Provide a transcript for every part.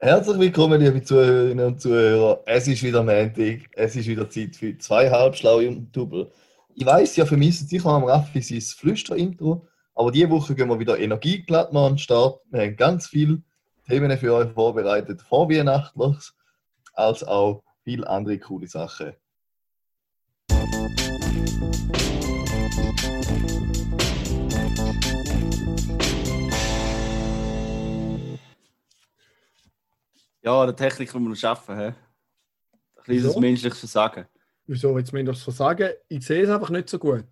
Herzlich willkommen, liebe Zuhörerinnen und Zuhörer. Es ist wieder Montag, es ist wieder Zeit für zwei halbschlaue und Double. Ich weiß, ja vermissen sicher am Raffi sein Flüster-Intro, aber diese Woche gehen wir wieder energieglatt mal an den Start. Wir haben ganz viele Themen für euch vorbereitet, vorweihnachtlich, als auch viele andere coole Sachen. Ja, der Techniker muss noch arbeiten. He? Ein kleines Wieso? menschliches Versagen. Wieso jetzt das versagen? Ich sehe es einfach nicht so gut.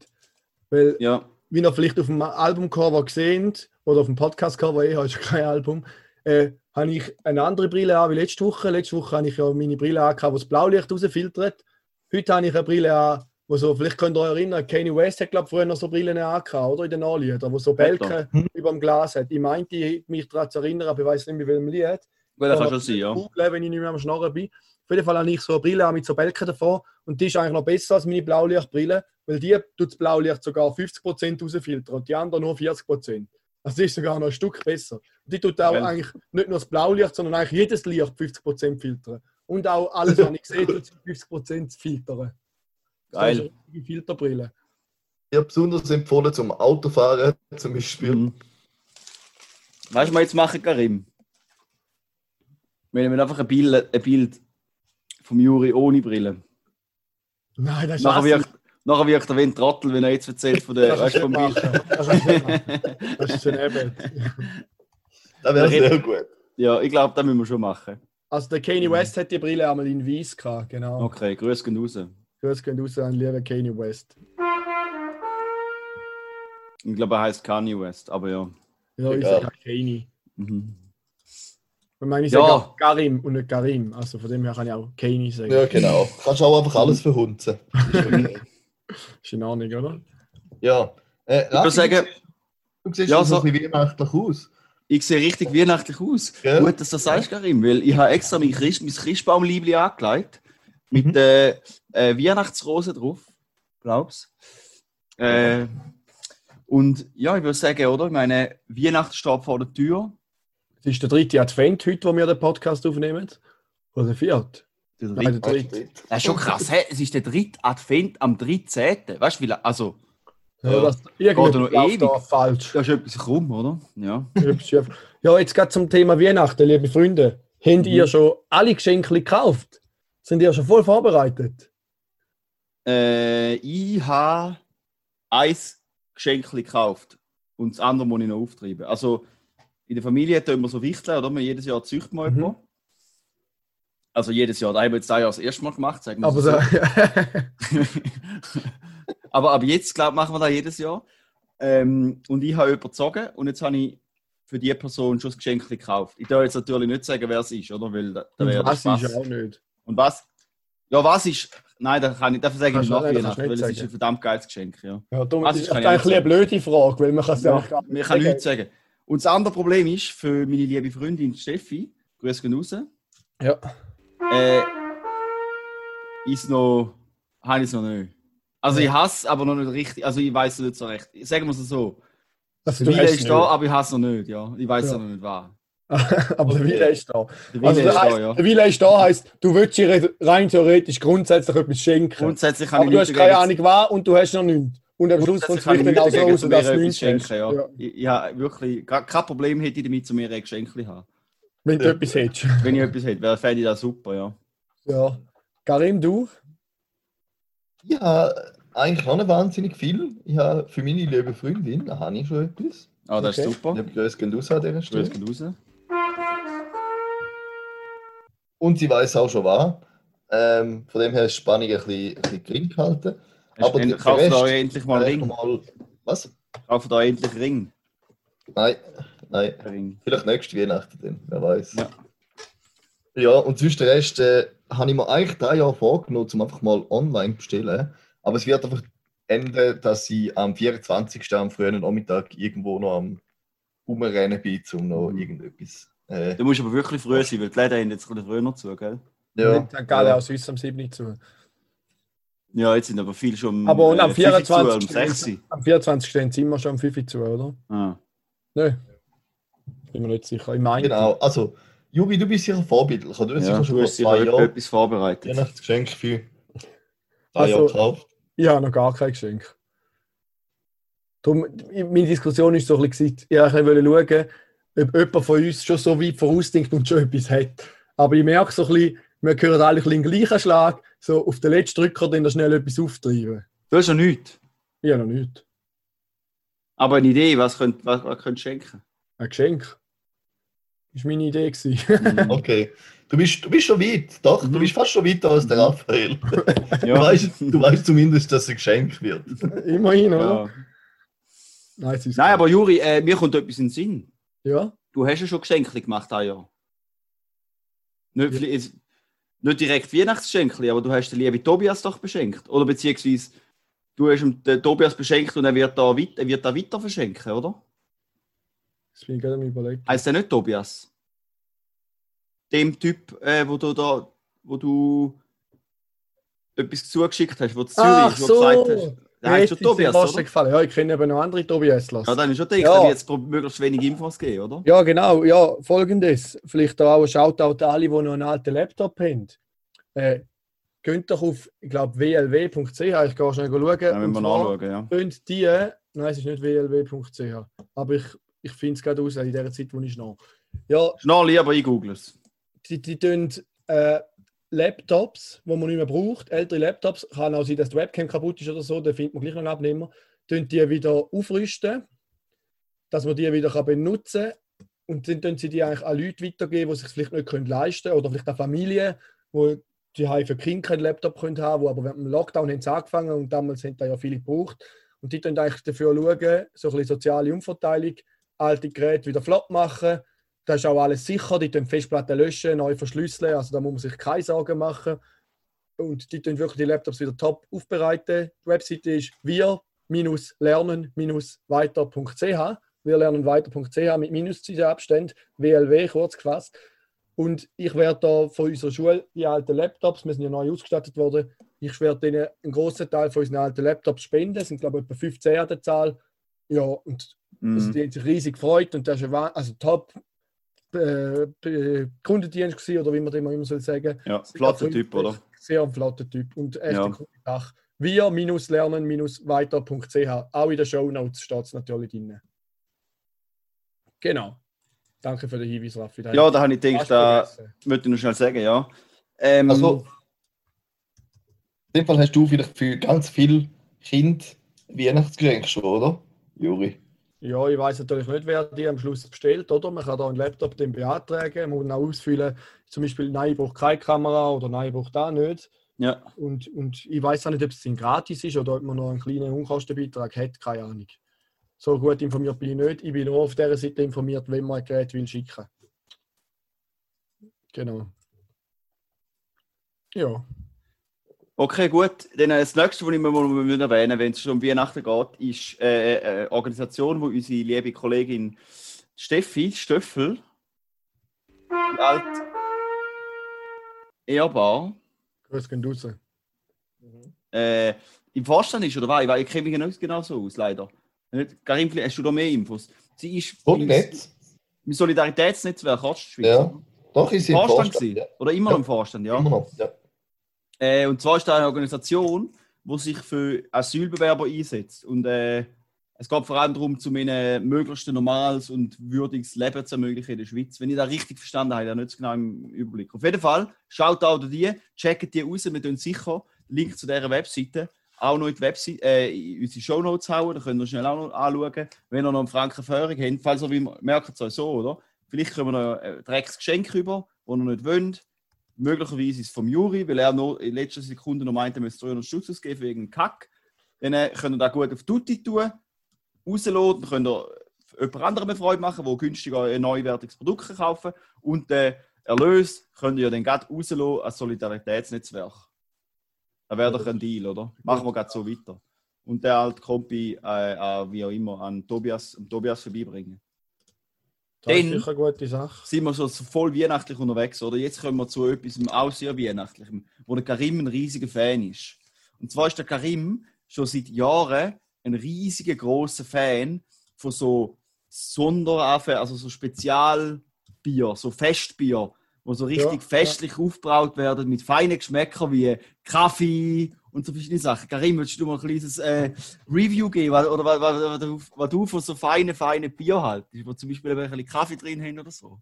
Weil, Ja, wie ihr vielleicht auf dem Albumcover gesehen oder auf dem Podcast-Cover, eh, ist ja kein Album, äh, habe ich eine andere Brille an wie letzte Woche. Letzte Woche habe ich ja meine Brille an, wo das Blaulicht rausfiltert. Heute habe ich eine Brille an, wo so, vielleicht könnt ihr euch erinnern, Kanye West hat, glaube ich, früher noch so Brillen an, oder? In den Anliedern, wo so Bälken über dem Glas hat. Ich meinte, mich daran zu erinnern, aber ich weiß nicht, mehr, welchem Lied. Gut, das kann schon sein, ja. Googlen, wenn ich nicht mehr am Schnorren bin. Auf jeden Fall habe ich so eine Brille mit so Bälken davor und die ist eigentlich noch besser als meine Blaulichtbrille, weil die tut das Blaulicht sogar 50% rausfiltern und die andere nur 40%. Also die ist sogar noch ein Stück besser. Und die tut auch Geil. eigentlich nicht nur das Blaulicht, sondern eigentlich jedes Licht 50% filtern. Und auch alles, was ich sehe, tut sie 50% filtern. Das ist Geil. eine richtige Filterbrille. Ich habe besonders empfohlen zum Autofahren, zum Beispiel. Mhm. Weißt du, was wir jetzt machen, Karim? Wir nehmen einfach ein Bild, ein Bild vom Juri ohne Brille. Nein, das ist Nachher wirkt, nachher wirkt er wie ein Trottel, wenn er jetzt erzählt von der, Das weißt, ist vom Bild. Das ist nicht. Das ist daneben. Das wäre sehr gut. Ja, ich glaube, das müssen wir schon machen. Also der Kanye West hat die Brille einmal in weiß gehabt, genau. Okay, grüß gehen raus. Grüß gehen raus an lieben Kanye West. Ich glaube, er heißt Kanye West, aber ja. Ja, ich Ja. sage Kanye. Mhm. Ich meine, ich Ja. sage auch Karim und nicht Karim. Also von dem her kann ich auch Kanye sagen. Ja, genau. Kannst auch einfach alles verhunzen. Ist okay. Ist in Ordnung, oder? ja. Äh, Ich würde sagen, du siehst Ja, ja, so so- ein bisschen weihnachtlich aus. ich sehe richtig weihnachtlich aus. Gell? Gut, dass du das sagst, Karim, weil ich habe extra mein, Christ, mein Christbaumliebli angelegt. Mit Mhm. der äh, Weihnachtsrose drauf. Glaub's. Äh, und ja, ich würde sagen, oder? Ich meine, Weihnachten steht vor der Tür. Es ist der dritte Advent heute, wo wir den Podcast aufnehmen. Oder der vierte? Der Nein, dritte. der dritte. Das ist schon krass, hä? Es ist der dritte Advent am 13. Weißt du, wie Also, Ja, das, irgendwie noch ewig. da falsch. da ist etwas krumm, oder? Ja. Ja, jetzt geht zum Thema Weihnachten, liebe Freunde. Habt Mhm. ihr schon alle Geschenke gekauft? Sind ihr schon voll vorbereitet? Äh, ich habe ein Geschenk gekauft und das andere muss ich noch auftreiben. Also in der Familie tun wir so Wichteln, oder? Wir jedes Jahr züchten wir Mhm. jemanden. Also jedes Jahr, da haben wir jetzt das Jahr das erste Mal gemacht, sagen wir Aber so. so, Aber ab jetzt, glaube ich, machen wir das jedes Jahr. Ähm, und ich habe überzogen und jetzt habe ich für die Person schon das Geschenk gekauft. Ich darf jetzt natürlich nicht sagen, wer es ist, oder? Weil da, da wäre was Spaß. ist ja auch nicht. Und was? Ja, was ist? Nein, das kann ich, dafür sage ich Kannst nach weil es ist ein verdammt geiles Geschenk. Ja. Ja, darum Was ist kann eigentlich ich eine blöde Frage, weil man kann es ja, Ja, gar nicht kann sagen. nichts sagen. Und das andere Problem ist, für meine liebe Freundin Steffi, grüß gehen raus, Ja. äh, ist noch, habe ich es noch nicht. Also ich hasse aber noch nicht richtig, also ich weiß es nicht so recht. Sagen wir es so. Also, Der Wille ist nicht. da, aber ich hasse es noch nicht, ja. Ich weiß es Ja. noch nicht wahr. aber der Wille ist da. Der Wille Also, ist der, da, ja. der Wille ist da heisst, du willst ihr rein theoretisch grundsätzlich etwas schenken. Grundsätzlich kann aber ich du hast keine Ahnung was und du hast noch nichts. Und am Schluss kommt grundsätzlich es kann ich vielleicht nichts genau so raus, zu dass du nichts hast. schenken, ja. Ja. Ich, ich habe wirklich gar kein Problem hätte ich damit, zu mir ein Geschenk haben. Wenn du Ja. etwas hättest. Wenn ich etwas hätte, wäre fände ich das super, ja. Ja. Karim, du? Ja, eigentlich noch nicht wahnsinnig viel. Ich habe für meine liebe Freundin, da habe ich schon etwas. Ah, das Okay. ist super. Liebe Grüße gehen raus an dieser Grüß Stelle. gehen raus. Und sie weiß auch schon was. Ähm, von dem her ist die Spannung ein bisschen, ein bisschen gering gehalten. Aber End- der Kauft Rest- euch endlich mal einen Ring. Mal, was? Kauft euch endlich einen Ring. Nein, nein. Ring. Vielleicht nächste Weihnachten dann, wer weiß. Ja. Ja, und sonst den Rest äh, habe ich mir eigentlich drei Jahre vorgenommen, um einfach mal online zu bestellen. Aber es wird einfach enden, dass ich am 24. am frühen Nachmittag irgendwo noch am Umrennen bin, um noch Mhm. irgendetwas. Äh, Du musst aber wirklich früh sein, weil die Läden haben jetzt früher zu, gell? Ja. St. Gallen ja. aus Süß am 7. zu. Ja, jetzt sind aber viele schon Aber und am äh, fünf zu, 24. um 6 Uhr. Am 24. sind wir schon am 5 Uhr zu, oder? Ah. Nein. Bin mir nicht sicher. Ich meine. Genau, also Juri, du bist sicher vorbildlich. Du hast Ja, sicher schon hast sicher zwei Jahren etwas vorbereitet. Weihnachtsgeschenk für zwei Also- Jahre gekauft. Ich habe noch gar kein Geschenk. Darum, meine Diskussion ist so ein bisschen, ich wollte schauen, ob jemand von uns schon so weit vorausdenkt und schon etwas hat. Aber ich merke so ein bisschen, wir hören alle ein bisschen den gleichen Schlag, so auf den letzten Drücker dann da schnell etwas auftreiben. Du hast ja nichts. Ich habe noch nichts. Aber eine Idee, was könnt, was, was könnt ihr schenken? Ein Geschenk. Das war meine Idee. gewesen. Mhm. Okay. Du bist, du bist schon weit. Doch, du Mhm. bist fast schon weiter als der. Raphael. Du, ja. weißt, du weißt zumindest, dass es ein Geschenk wird. Immerhin, oder? ja. Nein, Nein, aber Juri, äh, mir kommt etwas in den Sinn. Ja, Du hast ja schon Geschenke gemacht, ein Jahr. Nicht, Ja. Nicht direkt Weihnachtsgeschenke, aber du hast den lieben Tobias doch beschenkt. Oder beziehungsweise du hast ihm den Tobias beschenkt und er wird da weiter, er wird da weiter verschenken, oder? das bin ich gerade am überlegen. Heißt der nicht Tobias? Dem Typ, äh, wo du da, wo du etwas zugeschickt hast, wo du Zürich Ach wo du gesagt hast. Der heißt schon ist Tobias, oder? gefallen. Ja, ich kenne eben noch andere Tobiaslers. Ja, dann ist schon gedacht, Ja. jetzt möglichst wenig Infos geben, oder? Ja, genau. Ja, folgendes. Vielleicht auch ein Shoutout an alle, die noch einen alten Laptop haben. Äh, geht doch auf, ich glaube, wlw.ch. Ich gehe schnell schauen. Dann müssen Und wir nachschauen, ja. können die, nein, es ist nicht wlw.ch. Aber ich, ich finde es gerade raus in der Zeit, wo ich schnarre. Ja, Schnell lieber, ich google es. die, die tun äh, Laptops, die man nicht mehr braucht, ältere Laptops, kann auch sein, dass die Webcam kaputt ist oder so, da findet man gleich noch einen Abnehmer, tun die wieder aufrüsten, dass man die wieder benutzen kann. Und dann tun sie die eigentlich an Leute weitergeben, die sich vielleicht nicht können leisten können oder vielleicht an Familien, die die für Kinder keinen Laptop können haben, wo aber während dem Lockdown haben sie angefangen und damals haben da ja viele gebraucht. Und die tun eigentlich dafür schauen, so ein bisschen soziale Umverteilung, alte Geräte wieder flott machen, da ist auch alles sicher, die können Festplatten löschen, neu verschlüsseln, also da muss man sich keine Sorgen machen. Und die tun wirklich die Laptops wieder top aufbereiten. Die Webseite ist wir-lernen-weiter.ch wir lernen weiter.ch mit Minuszeitenabstand, WLW kurz gefasst. Und ich werde da von unserer Schule die alten Laptops, wir sind ja neu ausgestattet worden, ich werde ihnen einen großen Teil von unseren alten Laptops spenden, es sind glaube ich etwa 15 an der Zahl. Ja, und Mhm. die haben sich riesig gefreut und das ist also top äh, äh, Kundendienst gewesen, oder wie man dem immer soll sagen. Ja, Sehr flotter Typ, oder? Sehr ein flotter Typ und echt Ja. Sache. Wir-lernen-weiter.ch. Auch in den Shownotes steht es natürlich drin. Genau. Danke für den Hinweis, Raffi. Da Ja, da habe ich gedacht, da möchte ich noch schnell sagen, ja. Ähm, Also, in dem Fall hast du vielleicht für ganz viele Kinder Weihnachtsgeschenke schon, oder? Juri. Ja, ich weiß natürlich nicht, wer die am Schluss bestellt, oder? Man kann da einen Laptop den beantragen, man muss auch ausfüllen, zum Beispiel, nein, ich brauche keine Kamera oder nein, ich brauche da nicht. ja. Und, und ich weiß auch nicht, ob es dann gratis ist oder ob man noch einen kleinen Unkostenbeitrag hat, keine Ahnung. So gut informiert bin ich nicht. Ich bin nur auf dieser Seite informiert, wenn man ein Gerät will schicken. Genau. Ja. Okay, gut. Dann äh, das nächste, was ich mal mal erwähnen wenn es schon um Weihnachten geht, ist äh, eine Organisation, wo unsere liebe Kollegin Steffi Stöffel, die alt Ehrbar, Grüß gehen raus. äh, im Vorstand ist, oder was? Ich, weiß- ich kenne mich nicht genau so aus, leider. Nicht- Karim, vielleicht hast du da mehr Infos? Sie ist Und im- Solidaritätsnetzwerk Ostschweiz. Ja. Doch, ist Im im Vorstand, Vorstand. gewesen. Ja. Oder immer noch im Vorstand, ja. Immer noch. Ja. Äh, und zwar ist da eine Organisation, die sich für Asylbewerber einsetzt. Und äh, es geht vor allem darum, zum ihnen möglichst normales und würdiges Leben zu ermöglichen in der Schweiz. Wenn ich das richtig verstanden habe, ich habe nicht genau im Überblick. Auf jeden Fall, schaut auch die, checkt die raus, wir tun sicher Link zu dieser Webseite auch noch in, die Webseite, äh, in unsere Shownotes hauen, da könnt ihr schnell auch noch anschauen, wenn ihr noch einen Franken Führung habt. Falls ihr, merkt es so, oder? Vielleicht können wir noch ein Drecksgeschenk rüber, das ihr nicht wollt. Möglicherweise ist es vom Juri, weil er noch in letzter Sekunde noch meinte, er müsste 300 Stutz ausgeben wegen Kack. Dann äh, könnt ihr das gut auf Tutti tun, rausladen, dann könnt ihr jemand anderem eine Freude machen, der günstiger ein neuwertiges Produkt kaufen. Und den Erlös könnt ihr dann gerade rausladen als Solidaritätsnetzwerk. Das wäre doch ein Deal, oder? Machen wir gerade so weiter. Und der alte Kompi, äh, äh, wie auch immer, an Tobias, an Tobias vorbeibringen. Das ist Dann- sicher eine gute Sache. sind wir so voll weihnachtlich unterwegs, oder? Jetzt kommen wir zu etwas auch sehr weihnachtlichem, wo der Karim ein riesiger Fan ist. Und zwar ist der Karim schon seit Jahren ein riesiger großer Fan von so Sonderanfängen, also so Bier, so Festbier, wo so richtig Ja, festlich aufgebraut werden mit feinen Geschmäckern wie Kaffee und so verschiedene Sachen. Karim, würdest du mal ein kleines äh, Review geben, was- oder was, was, was, du- von so feinen, feinen Bier haltest, wo zum Beispiel ein bisschen Kaffee drin haben oder so?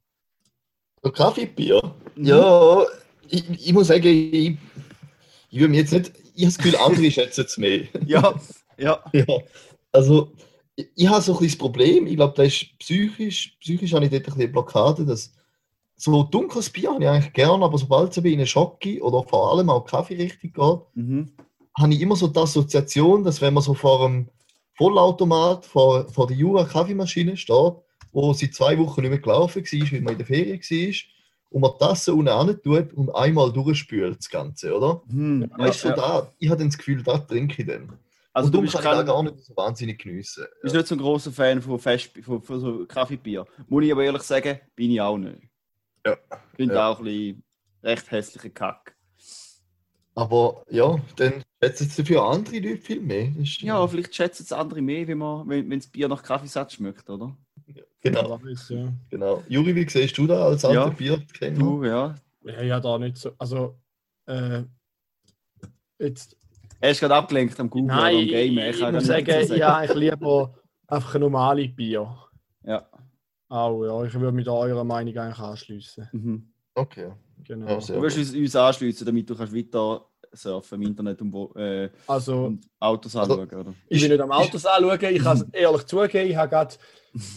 Kaffeebier? Mhm. Ja, ich, ich muss sagen, ich, ich will mir jetzt nicht. Ich habe das Gefühl, andere schätzen es mehr. Ja, ja. Ja, also ich, ich habe so ein das Problem, ich glaube, das ist psychisch, psychisch habe ich dort ein bisschen eine Blockade, dass so dunkles Bier habe ich eigentlich gerne, aber sobald es in eine Schocke oder vor allem auch Kaffee richtig geht, Mhm. Habe ich immer so die Assoziation, dass wenn man so vor einem Vollautomat, vor, vor der Jura Kaffeemaschine steht, wo seit zwei Wochen nicht mehr gelaufen war, weil man in der Ferien war, und man die Tasse unten hin tut und einmal durchspült, das Ganze, oder? Hm. Weißt du, ja. so da, ich habe das Gefühl, da trinke ich dann. Also und du bist, kann kein, gar nicht so wahnsinnig geniessen. bist nicht so ein großer Fan von, Fest, von, von so Kaffeebier. Muss ich aber ehrlich sagen, bin ich auch nicht. Ja. Ich finde Ja. auch ein bisschen recht hässlicher Kack. Aber ja, dann schätzen es dafür andere Leute viel mehr. Ist, Ja, vielleicht schätzen es andere mehr, wenn, man, wenn, wenn das Bier nach Kaffeesatz schmeckt, oder? genau, Ja, genau. Juri, wie siehst du da als Ja. alter Bierkenner? Du, ja. ja, ja da nicht so. Also, äh, jetzt, Er ist gerade abgelenkt am Google nein, oder am ich, Game. ich, kann muss sagen, nichts dazu ich lieber einfach ein normales Bier. Ja. Auch, ja, ich würde mich da eurer Meinung eigentlich anschließen. Mhm. Okay. Genau. Du wirst uns, uns anschließen, damit du kannst weiter surfen im Internet und, wo- äh, Also, und Autos Also- anschauen, oder? ich will nicht am Autos anschauen, ich kann es ehrlich zugeben, ich habe gerade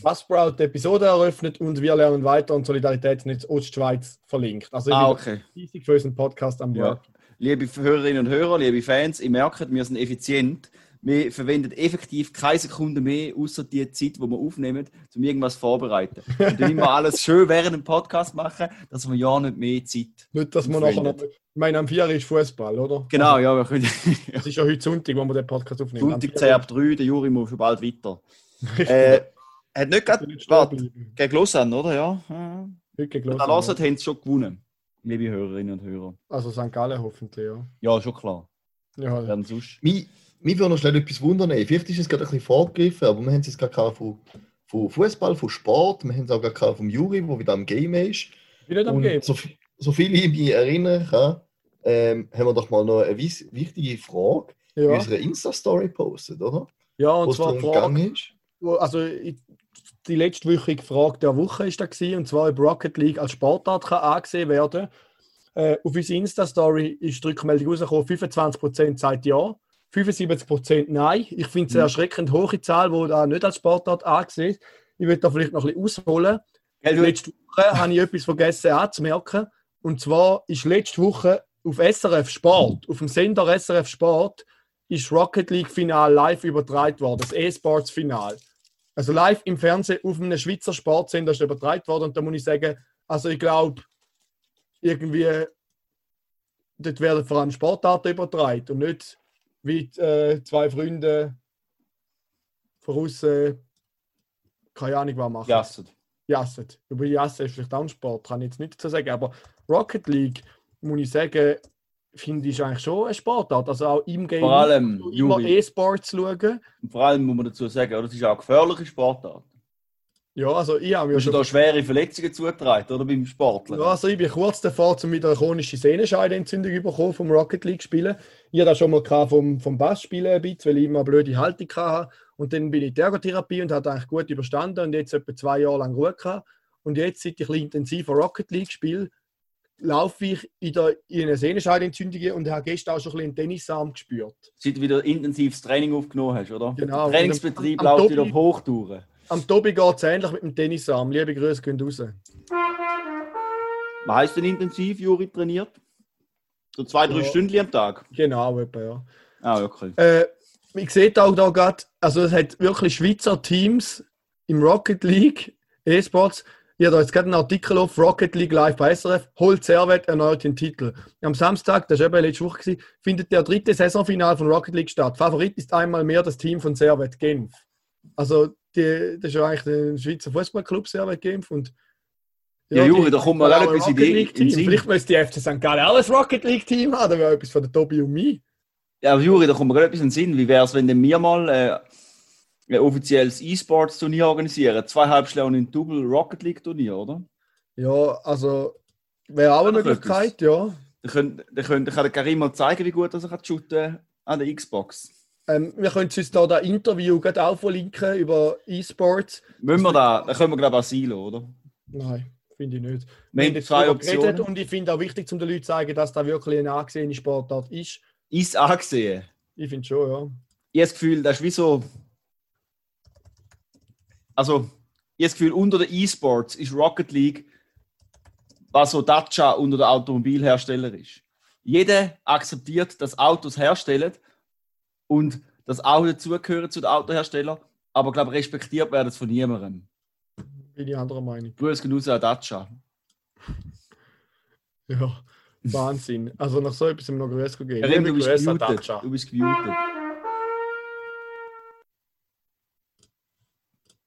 Buzzsprout die Episode eröffnet und wir lernen weiter und Solidaritätsnetz Ostschweiz verlinkt. Also, ich Ah, bin okay. riesig für unseren Podcast am Ja. Work. Liebe Hörerinnen und Hörer, liebe Fans, ihr merkt, wir sind effizient. Wir verwenden effektiv keine Sekunde mehr, außer die Zeit, die wir aufnehmen, um irgendwas vorzubereiten. Und dann immer alles schön während dem Podcast machen, dass wir ja nicht mehr Zeit. Nicht, dass wir nachher noch. Ich meine, am 4 ist Fußball, oder? Genau, Also, ja, wir können. es ist ja heute Sonntag, wo wir den Podcast aufnehmen. Sonntag Am 10 ab 3, der Juri muss schon bald weiter. Äh, hat nicht Ich gerade. Warte, gegen Lausanne, oder? Ja. ja. Heute gegen Lausanne, hört, haben sie schon gewonnen. Liebe Hörerinnen und Hörer. Also St. Gallen hoffentlich, ja. Ja, schon klar. ja. Werden sonst. Mich, mich würde noch schnell etwas wundern. Vielleicht ist es gerade ein bisschen vorgegriffen, aber wir haben es jetzt gerade von, von Fußball, von Sport. Wir haben es auch gerade vom Juri, der wieder am Game ist. Nicht am Game. so, so viel ich mich erinnern kann, ähm, haben wir doch mal noch eine wichtige Frage in Ja, unserer Insta-Story gepostet, oder? ja und zwar darum die Frage, ist. also die letztwöchige Frage der Woche ist da gewesen, und zwar ob Rocket League als Sportart kann angesehen werden. Äh, auf unsere Insta-Story ist die Rückmeldung rausgekommen, 25% sagt ja, 75% nein. Ich finde es eine Mhm. erschreckend hohe Zahl, die da nicht als Sportart angesehen ist. Ich würde da vielleicht noch ein bisschen ausholen. Gell, Letzte Woche habe ich etwas vergessen anzumerken. Und zwar ist letzte Woche auf SRF Sport, auf dem Sender SRF Sport, ist Rocket League Final live übertragen worden, das E-Sports Final. Also live im Fernsehen auf einem Schweizer Sportsender ist übertragen worden. Und da muss ich sagen, also ich glaube, irgendwie, dort werden vor allem Sportarten übertragen und nicht wie äh, zwei Freunde voraus, äh, keine Ahnung, was machen. Jasset. Jasset. Über Jassen ist vielleicht auch ein Sport, kann ich jetzt nicht dazu sagen. Aber Rocket League, muss ich sagen, finde ich eigentlich schon eine Sportart. Also auch im Game Vor allem, immer E-Sports schauen. und vor allem muss man dazu sagen, das ist auch eine gefährliche Sportart. Ja, also ich habe Du mir schon. da schwere Verletzungen zugetragen, oder beim Sportler. Ja, also ich bin kurz davor, um wieder eine chronische Sehnenscheidenentzündung bekommen vom Rocket League spielen. Ich hatte das schon mal vom, vom Bass spielen ein bisschen, weil ich immer eine blöde Haltung hatte. Und dann bin ich in die Ergotherapie und habe eigentlich gut überstanden und jetzt etwa zwei Jahre lang Ruhe gehabt. Und jetzt, seit ich ein intensiver Rocket League spiele, laufe ich in, der, in eine Sehnenscheidenentzündung und habe gestern auch schon ein bisschen Tennisarm gespürt. Seit du wieder intensives Training aufgenommen hast, oder? Genau. Der Trainingsbetrieb läuft wieder auf Hochtouren. Am Tobi geht es ähnlich mit dem Tennisarm. Liebe Grüße gehen raus. Was heisst denn intensiv, Juri, trainiert? So zwei, drei Ja. Stunden am Tag? Genau, etwa, ja. Ah, okay. Äh, ich sehe auch da gerade, also es hat wirklich Schweizer Teams im Rocket League E-Sports. Habe da jetzt gerade einen Artikel auf Rocket League Live bei SRF, holt Servet erneut den Titel. Am Samstag, das war eben letzte Woche, gewesen, findet der dritte Saisonfinal von Rocket League statt. Favorit ist einmal mehr das Team von Servet Genf. Also, die, das ist ja eigentlich der Schweizer Fußballclub Servet Genf. Und, Ja, Juri, die- da kommt auch ein etwas in die-. Vielleicht müsste die FC St. Gallen auch ein Rocket League Team haben, das wäre etwas von der Tobi und mir. Ja, aber Juri, da kommt mir gerade etwas in den Sinn. Wie wäre es, wenn wir mal äh, ein offizielles E-Sports-Turnier organisieren? Zwei Halbschläge und ein Double Rocket League-Turnier, oder? Ja, also wäre auch eine Möglichkeit, ja. Dann dann dann kann der Karim mal zeigen, wie gut er kann shooten an der Xbox. Ähm, wir können uns da das Interview gerade auch verlinken über E-Sports. Müssen wir da, dann können wir glaube ich Asilo, oder? Nein, finde ich nicht. Wir haben jetzt zwei Optionen. und ich finde auch wichtig, um den Leuten zu zeigen, dass das wirklich eine angesehene Sportart ist. Ist angesehen. Ich finde schon, ja. Ich habe das Gefühl, das ist wie so. Also, ich habe das Gefühl, unter den E-Sports ist Rocket League, was so Dacia unter den Automobilhersteller ist. Jeder akzeptiert, dass Autos herstellen und dass auch dazugehören zu den Autoherstellern, aber glaube respektiert werden es von niemandem. Bin ich anderer Meinung. Grüß genauso an Dacia. Ja, Wahnsinn. Also nach so etwas im noch größer gehen. Karim, du bist gemutet. Du bist gemutet.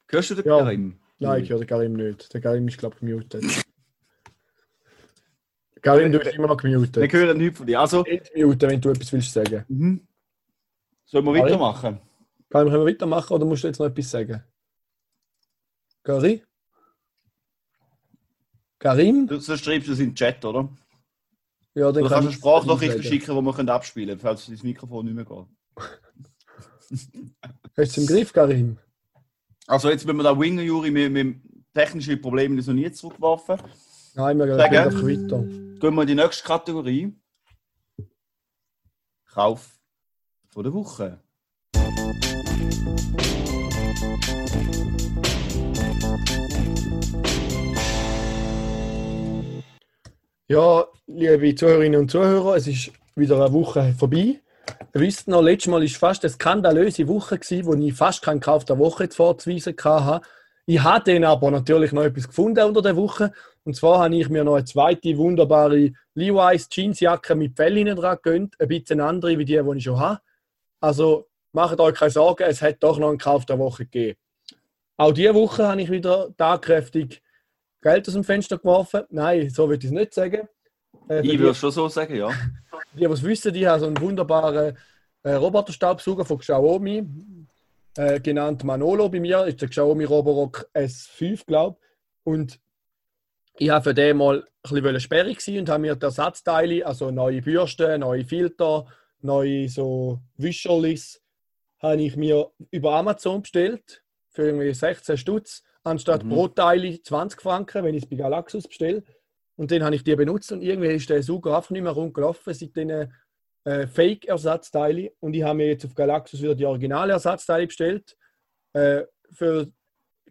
Hörst du den Ja. Karim? Nein, ich höre den Karim nicht. Der Karim ist, glaube ich, gemutet. Karim, du bist immer noch Wir gemutet. hören nichts von dir. Also, Entmuten, wenn du etwas willst sagen. mhm. Sollen wir weitermachen? Können wir weitermachen oder musst du jetzt noch etwas sagen? Karim? Karim? Du, sonst schreibst du es in den Chat, oder? Ja, dann Oder kannst du eine ich Sprachnachricht schicken, die wir abspielen können, falls das Mikrofon nicht mehr geht. Hast du es im Griff, Karim? Also jetzt, wenn wir da Winger Juri mit, mit technischen Problemen noch nie zurückgeworfen, Nein, wir gehen einfach weiter. gehen wir in die nächste Kategorie. Kauf von der Woche. Ja, liebe Zuhörerinnen und Zuhörer, es ist wieder eine Woche vorbei. Ihr wisst noch, letztes Mal war fast eine skandalöse Woche, gewesen, wo ich fast keinen Kauf der Woche vorzuweisen hatte. Ich habe dann aber natürlich noch etwas gefunden unter der Woche. Und zwar habe ich mir noch eine zweite wunderbare Levi's Jeansjacke mit Fell dran gegönnt. Ein bisschen andere wie die, die ich schon habe. Also macht euch keine Sorgen, es hat doch noch einen Kauf der Woche gegeben. Auch diese Woche habe ich wieder tagkräftig Geld aus dem Fenster geworfen. Nein, so würde ich es nicht sagen. Äh, Ich würde es schon so sagen, ja. die, die es wissen, die haben so einen wunderbaren äh, Roboterstaubsauger von Xiaomi, äh, genannt Manolo. Bei mir ist der Xiaomi Roborock S5, glaube ich. Und ich habe für den mal ein bisschen sperrig und habe mir die Ersatzteile, also neue Bürsten, neue Filter, neue so Wischerlis, habe ich mir über Amazon bestellt für irgendwie 16 Stutz, anstatt Mhm. pro Teile 20 Franken, wenn ich es bei Galaxus bestelle. Und dann habe ich die benutzt und irgendwie ist der Sauger einfach nicht mehr rumgelaufen seit diesen äh, Fake-Ersatzteile. Und ich habe mir jetzt auf Galaxus wieder die originalen Ersatzteile bestellt. Äh, für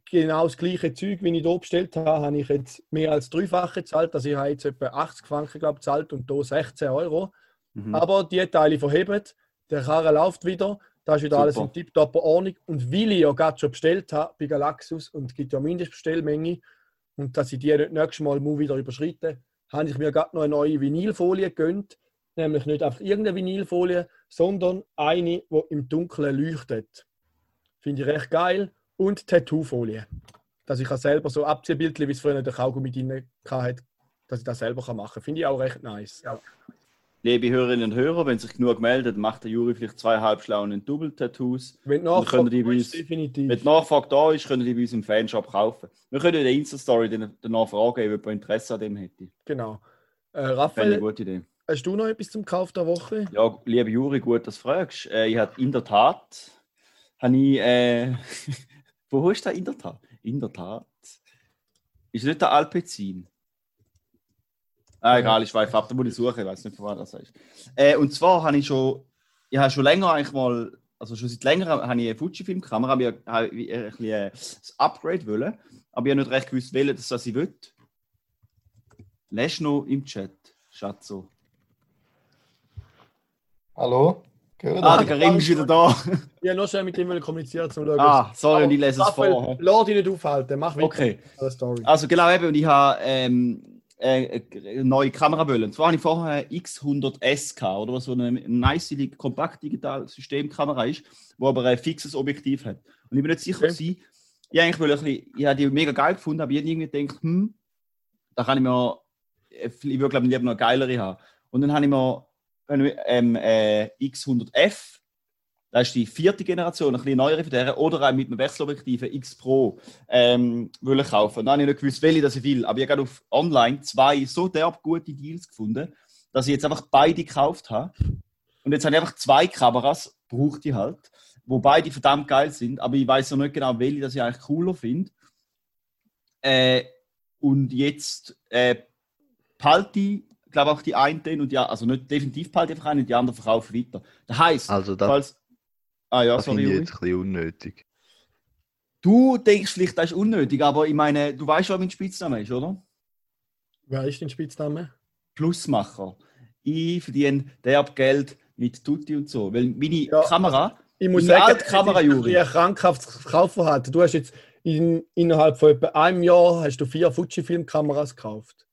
genau das gleiche Zeug, wie ich hier bestellt habe, habe ich jetzt mehr als dreifache gezahlt. Also ich habe jetzt etwa 80 Franken glaub, gezahlt und hier 16 Euro. Mhm. Aber die Teile verheben, der Karren läuft wieder, da ist wieder Super. alles in tiptopper Ordnung. Und weil ich ja gerade schon bestellt habe bei Galaxus und es gibt ja Mindestbestellmenge und dass ich die nicht nächstes Mal muss wieder überschreiten habe ich mir gerade noch eine neue Vinylfolie gegönnt. Nämlich nicht einfach irgendeine Vinylfolie, sondern eine, die im Dunkeln leuchtet. Finde ich recht geil. Und Tattoofolie. Dass ich auch selber so Abziehbildchen, wie es früher der Kaugummi drin hatte, dass ich das selber machen kann. Finde ich auch recht nice. Liebe Hörerinnen und Hörer, wenn sich genug meldet, macht der Juri vielleicht zwei halbschlauen Double-Tattoos. Wenn nachfragt, bei uns- definitiv. Wenn Nachfrage da ist, können die bei uns im Fanshop kaufen. Wir können in der Insta-Story danach fragen, ob jemand Interesse an dem hätte. Genau. Äh, ich eine Raphael, gute Idee. hast du noch etwas zum Kauf der Woche? Ja, liebe Juri, gut, dass du fragst. Äh, ich habe in der Tat, habe ich, äh, wo ist der in der Tat? In der Tat. Ist nicht der Alpezin? Ah, egal, ich weiß ab, da muss ich suchen, ich weiß nicht, von wann das ist. Äh, und zwar habe ich schon, ich habe schon länger eigentlich mal, also schon seit längerem habe ich eine Fujifilm-Kamera, habe ich habe ich ein bisschen äh, das Upgrade wollen, aber ich habe nicht recht gewusst, welches das ich will. Lässt noch im Chat, Schatzo. Hallo? Gehört Ah, der Karim ist wieder da. Ich habe noch schnell mit ihm kommuniziert, um zu schauen. Ah, sorry, und ich lese es vor. Lass dich nicht aufhalten, mach weiter Okay, also genau eben, und ich habe ähm, äh, eine neue Kamera wollen. Und zwar habe ich vorher eine X100S gehabt, oder was so eine nice kompakt digital Systemkamera ist, wo aber ein fixes Objektiv hat. Und ich bin nicht sicher, Okay. okay. ich eigentlich will ein bisschen, ich habe die mega geil gefunden, aber ich habe irgendwie gedacht, hm, da kann ich mir, ich würde glaube ich lieber noch eine geilere haben. Und dann habe ich mir ähm, äh, X100F Das ist die vierte Generation, ein bisschen neuere von der, oder auch mit einem Wechselobjektiv X Pro ähm, wollen kaufen. Dann habe ich nicht gewusst, welche das ich will. Aber ich habe gerade auf online zwei so derb gute Deals gefunden, dass ich jetzt einfach beide gekauft habe. Und jetzt habe ich einfach zwei Kameras, brauche ich halt, wo beide verdammt geil sind, aber ich weiß noch nicht genau, welche das ich eigentlich cooler finde. Äh, und jetzt äh, ich, glaube auch die einen und ja, also nicht definitiv behalte ich einfach einen und die anderen verkaufe ich weiter. Das heisst, Also das, falls. Ah ja, das sorry. finde ich Juri. jetzt ein bisschen unnötig. Du denkst vielleicht, das ist unnötig, aber ich meine, du weißt, was mein Spitzname ist, oder? Wer ist dein Spitzname? Plusmacher. Ich verdiene derb Geld mit Tutti und so. Weil meine Ja. Kamera, Ich muss Meine sagen, alte Kamera, Juri. ein krankhaftes Kaufverhalten. Du hast jetzt in, innerhalb von etwa einem Jahr hast du vier Fujifilm-Kameras gekauft.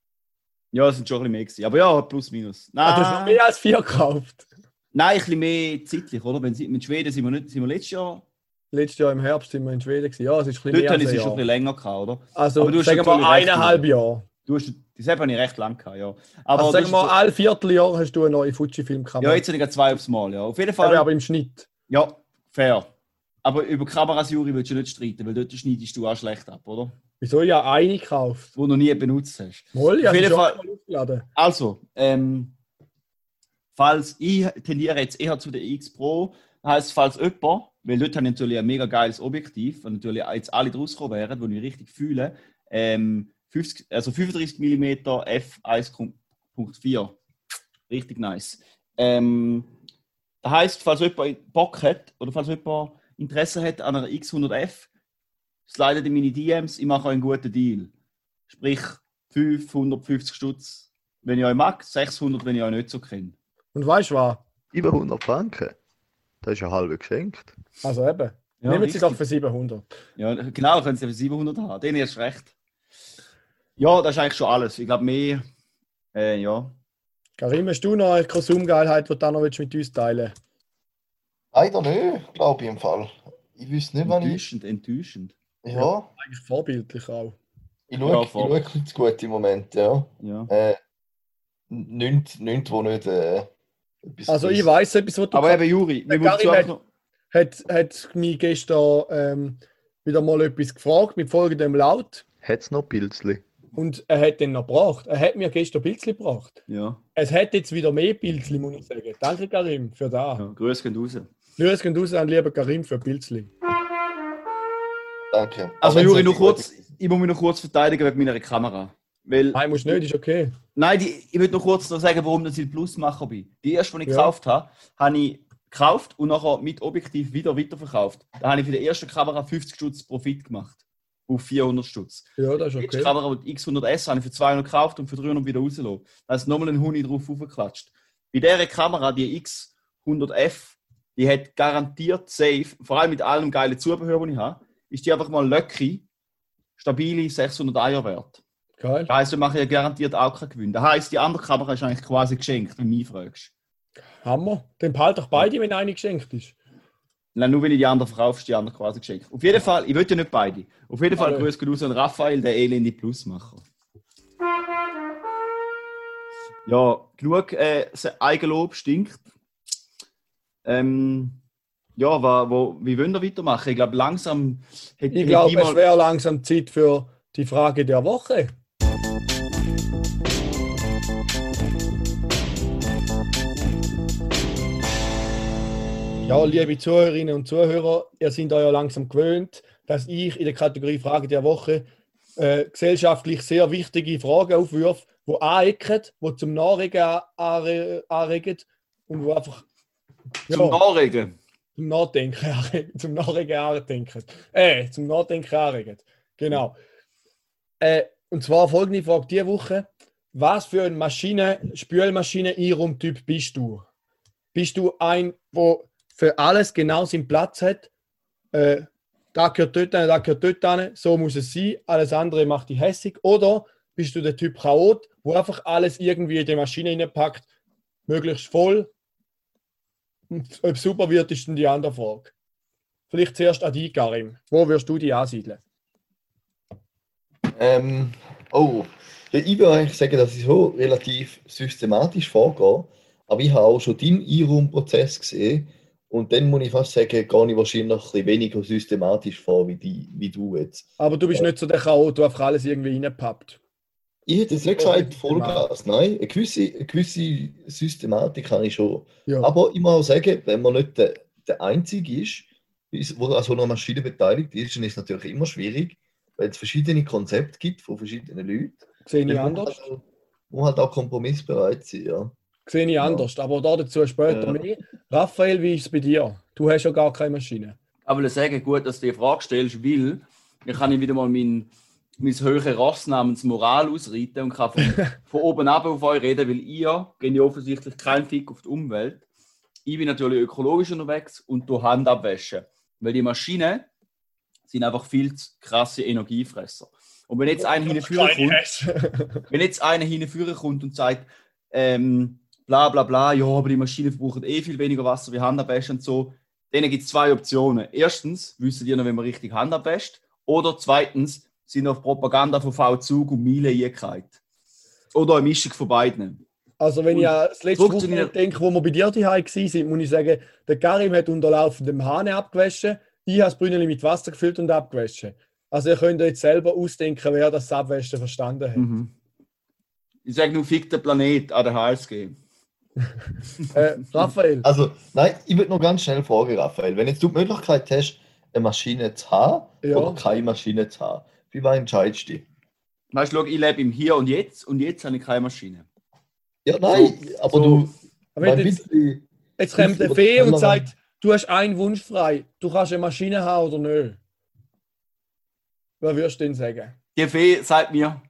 ja, es sind schon ein bisschen mehr gewesen. Aber ja, plus minus. Nein, Ah, du hast noch mehr als vier gekauft. Nein ein bisschen mehr zeitlich, oder? Wenn mit Schweden sind wir, nicht, sind wir letztes Jahr. Letztes Jahr im Herbst sind wir in Schweden. Gewesen. Ja, es ist ein bisschen Dort mehr es schon ein bisschen länger gehabt, oder? Also Aber du sagen wir recht, eineinhalb Jahre. Du hast, das habe ich recht lang gehabt, ja. Aber Also sagen wir hast- alle Vierteljahr hast du eine neue Fujifilm-Kamera. ja, jetzt habe ich zwei aufs Mal, ja. Auf jeden Fall. aber, aber im Schnitt. Ja, fair. Aber über Kameras, Juri, willst du nicht streiten, weil dort schneidest du auch schlecht ab, oder? Wieso ja eine gekauft? Wo du noch nie benutzt hast. Wohl, ja, Auf jeden Fall- mal. Also, ähm, falls ich tendiere jetzt eher zu der X Pro, heißt falls jemand, weil dort habe ich natürlich ein mega geiles Objektiv, und natürlich jetzt alle draus kommen wären, die ich richtig fühle, ähm, 50, also 35 mm f1.4. Richtig nice. Ähm, das heißt, falls jemand Bock hat oder falls jemand Interesse hat an einer X100F, slidet in meine DMs, ich mache einen guten Deal. Sprich 550 Stutz, wenn ich euch mag, 600, wenn ich euch nicht so kenne. Und weißt du was? Über 100 Franken. Das ist ja halb geschenkt. Also eben. Ja, Nehmen Sie richtig. doch für 700. Ja, genau, können Sie für 700 haben. Den ist recht. Ja, das ist eigentlich schon alles. Ich glaube, mehr. Äh, ja. Karim, hast du noch eine Konsumgeilheit, die du noch willst mit uns teilen Leider nicht, glaube ich im Fall. Ich wüsste nicht, wann ich. Enttäuschend, enttäuschend. Ja, Eigentlich vorbildlich auch. ich Ja, schaue, ich bisschen zu gut im Moment, ja. Ja. Äh, nichts, nichts, wo nicht. Äh, Also ich weiß etwas, was du Aber eben, Juri, wir müssen hat- noch. hat, hat mich gestern ähm, wieder mal etwas gefragt mit folgendem Laut. Hat es noch Pilzli? Und er hat den noch gebracht. Er hat mir gestern Pilzli gebracht. Ja, Es hat jetzt wieder mehr Pilzli, muss ich sagen. Danke, Karim, für das. ja. Grüße gehen raus. Grüß gehen raus an lieber Karim für Pilzli. Danke. Also, Juri, noch kurz. Ich muss mich noch kurz verteidigen wegen meiner Kamera. Weil, Nein, musst nicht, ist okay. nein, die, ich will noch kurz noch sagen, warum ich Plusmacher bin. Die erste, die ich Ja. gekauft habe, habe ich gekauft und nachher mit Objektiv wieder weiterverkauft. Da habe ich für die erste Kamera 50 Stutz Profit gemacht. Auf 400 Stutz. Ja, das ist Die okay. Kamera, die X100S, habe ich für 200 gekauft und für 300 wieder rausgelassen. Da ist nochmal ein Huni drauf aufgeklatscht. Bei dieser Kamera, die X100F, die hat garantiert safe, vor allem mit allem geilen Zubehör, das ich habe, ist die einfach mal lucky, stabile 600 Eier wert. Geil. Das heisst, wir machen ja garantiert auch keinen Gewinn. Das heisst, die andere Kamera ist eigentlich quasi geschenkt, wenn du mich fragst. Hammer. Dann behalt doch beide, wenn eine geschenkt ist. Nein, nur wenn ich die andere verkaufe, ist die andere quasi geschenkt. Auf jeden Fall, ich will ja nicht beide. Auf jeden Fall Alle. grüß Gott raus an Raphael, der elende Plusmacher. Ja, genug äh, Eigenlob stinkt. Ähm, ja, wa, wo, wie wollen wir weitermachen? Ich glaube, langsam hätte Ich glaube, es wäre langsam Zeit für die Frage der Woche. Ja, liebe Zuhörerinnen und Zuhörer, ihr seid euch ja langsam gewöhnt, dass ich in der Kategorie Frage der Woche äh, gesellschaftlich sehr wichtige Fragen aufwirf, die anecken, die zum Nachregen anre- anregen und wo einfach ja, zum Nachregen. zum Nachdenken anregen, zum Nachregen andenken. Äh, zum Nachdenken anregen. Genau. Äh, und zwar folgende Frage diese Woche. Was für ein Maschine, Spülmaschine-Einraumtyp bist du? Bist du ein, der für alles genau seinen Platz hat? Äh, da gehört dort hin, da gehört dort hin, so muss es sein, alles andere macht dich hässig. Oder bist du der Typ Chaot, wo einfach alles irgendwie in die Maschine reinpackt, möglichst voll, und ob super wird, ist dann die andere Frage. Vielleicht zuerst an dich, Karim. Wo wirst du die ansiedeln? Ähm, oh, ja, ich würde eigentlich sagen, dass ich so relativ systematisch vorgehe. Aber ich habe auch schon deinen Einraumprozess gesehen. Und dann muss ich fast sagen, gehe ich wahrscheinlich ein bisschen weniger systematisch vor wie, die, wie du jetzt. Aber du bist nicht so der Chaot, du einfach alles irgendwie reinpappt. Ich hätte jetzt nicht gesagt Vollgas, nein. Eine gewisse, eine gewisse Systematik habe ich schon. Ja. Aber ich muss auch sagen, wenn man nicht der, der Einzige ist, ist, wo an so einer Maschine beteiligt ist, dann ist es natürlich immer schwierig, weil es verschiedene Konzepte gibt von verschiedenen Leuten. Sehe ich anders. Halt, muss halt auch kompromissbereit sein, ja. Sehe ich anders. Aber da dazu später Ja. mehr. Raphael, wie ist es bei dir? Du hast ja gar keine Maschine. Aber ich sagen, gut, dass du die Frage stellst, weil ich kann wieder mal mein, mein höhere Ross namens Moral ausreiten und kann von, von oben ab auf euch reden, weil ihr ja offensichtlich keinen Fick auf die Umwelt. Ich bin natürlich ökologisch unterwegs und du Hand abwaschen. Weil die Maschinen sind einfach viel zu krasse Energiefresser. Und wenn jetzt einer hinführen kommt, wenn jetzt einer hinführen kommt und sagt, ähm, bla bla bla, ja, aber die Maschinen verbrauchen eh viel weniger Wasser wie Handabwäsche und so, denen gibt es zwei Optionen. Erstens, wissen die noch, wenn man richtig Hand abwäscht. Oder zweitens, sind auf Propaganda von V-Zug und Miele eingereiht. Oder eine Mischung von beiden. Also wenn Und ich an das letzte Wochenende denke, wo wir bei dir daheim waren, muss ich sagen, der Karim hat unter laufendem Hahn abgewaschen, ich habe das Brünneli mit Wasser gefüllt und abgewaschen. Also ihr könnt euch jetzt selber ausdenken, wer das Abwaschen verstanden hat. Mhm. Ich sage nur, fick den Planet an der HSG. Äh, Raphael, Also, nein, ich würde noch ganz schnell fragen, Raphael. Wenn jetzt du die Möglichkeit hast, eine Maschine zu haben Ja. oder keine Maschine zu haben, wie war entscheidest du dich? Weißt du, ich lebe im Hier und Jetzt und jetzt habe ich keine Maschine. Ja, nein, aber so. du. aber jetzt, bisschen- jetzt kommt der Fee und sagt, du hast einen Wunsch frei, du kannst eine Maschine haben oder nicht. Was würdest du denn sagen? Die Fee sagt mir,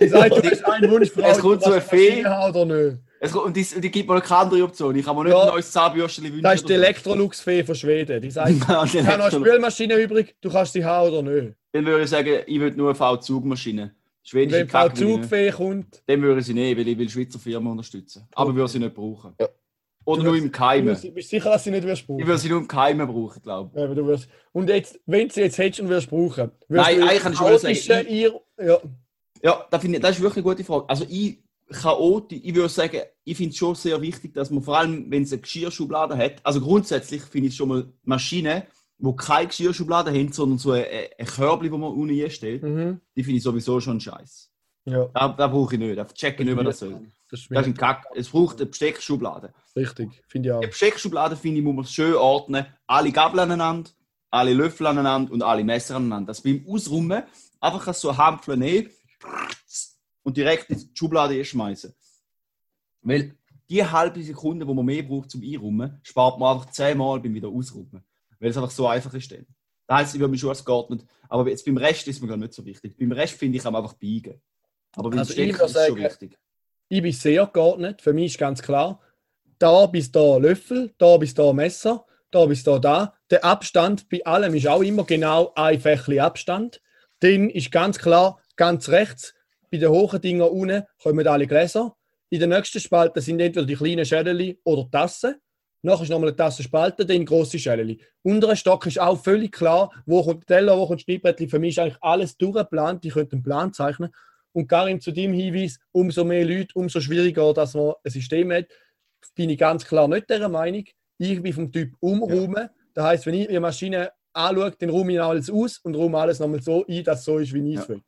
Ich sage, du hast einen Wunsch frei, Es kommt du so kannst eine eine Fee. Maschine haben oder nicht. Es, und die, und die gibt mir keine andere Option. Ich kann mir nicht Ja. ein neues Zahnbürstchen wünschen. Das ist die. Electrolux-Fee von Schweden. Die sagt, Ja, die ich habe noch eine. Spülmaschine übrig, du kannst sie haben oder nicht. Dann würde ich sagen, ich will nur eine V-Zugmaschine. Schwedische wenn Frau Kack will ich nicht. Zugfee kommt, Dann würde ich sie nehmen, weil ich will Schweizer Firmen unterstützen. Aber würde sie nicht brauchen. Ja. Oder Du nur im du Keimen. bist, bist sicher, dass sie nicht wirst Ich brauchen. würde sie nur im Keimen brauchen, glaube ich. Ja, du wirst, und jetzt, wenn du sie jetzt hättest und wirst brauchen, wirst Nein, du eigentlich kann ich schon sagen, ich- ihr, ja, Ja, das, finde ich, das ist wirklich eine gute Frage. Also ich chaotisch, ich würde sagen, ich finde es schon sehr wichtig, dass man vor allem, wenn es eine Geschirrschublade hat, also grundsätzlich finde ich schon mal Maschinen, die keine Geschirrschublade haben, sondern so ein, ein Körbchen, wo man unten einstellt, mhm. die finde ich sowieso schon scheiße. ja, Da, da brauche ich nicht, da checke ich nicht, das soll. das ist Das ist ein Kack. Es braucht eine Besteckschublade. richtig, finde ich auch. Eine Besteckschublade, finde ich, muss man schön ordnen. Alle Gabel aneinander, alle Löffel aneinander und alle Messer aneinander. Das beim Ausrummen einfach so ein Hampfle nehmen und direkt in die Schublade schmeißen. Weil die halbe Sekunde, die man mehr braucht zum Einrummen, spart man einfach zehnmal beim wieder Ausrummen. Weil es einfach so einfach ist. Dann. Das heisst, ich würde mich schon als geordnet. Aber jetzt beim Rest ist mir gar nicht so wichtig. Beim Rest finde ich, kann man einfach biegen. Aber beim Also würde ist es schon wichtig. Ich bin sehr geordnet, für mich ist ganz klar, da bis da Löffel, da bis da Messer, da bis da da. Der Abstand bei allem ist auch immer genau ein Fächli Abstand. Dann ist ganz klar, ganz rechts, bei den hohen Dingen unten kommen alle Gläser. In der nächsten Spalte sind entweder die kleinen Schäleli oder Tassen. Nachher ist nochmal eine Tassenspalte, dann grosse Schäleli. Unterer Stock ist auch völlig klar, wo kommt der Teller, wo kommt das Schneidbrettchen. Für mich ist eigentlich alles durchgeplant. Ich könnte einen Plan zeichnen. Und Karin, zu deinem Hinweis, umso mehr Leute, umso schwieriger, dass man ein System hat, bin ich ganz klar nicht dieser Meinung. Ich bin vom Typ umräumen. Das heisst, wenn ich eine Maschine anschaue, dann räume ich alles aus und räume alles nochmal so ein, dass es so ist, wie ich es Ja. will.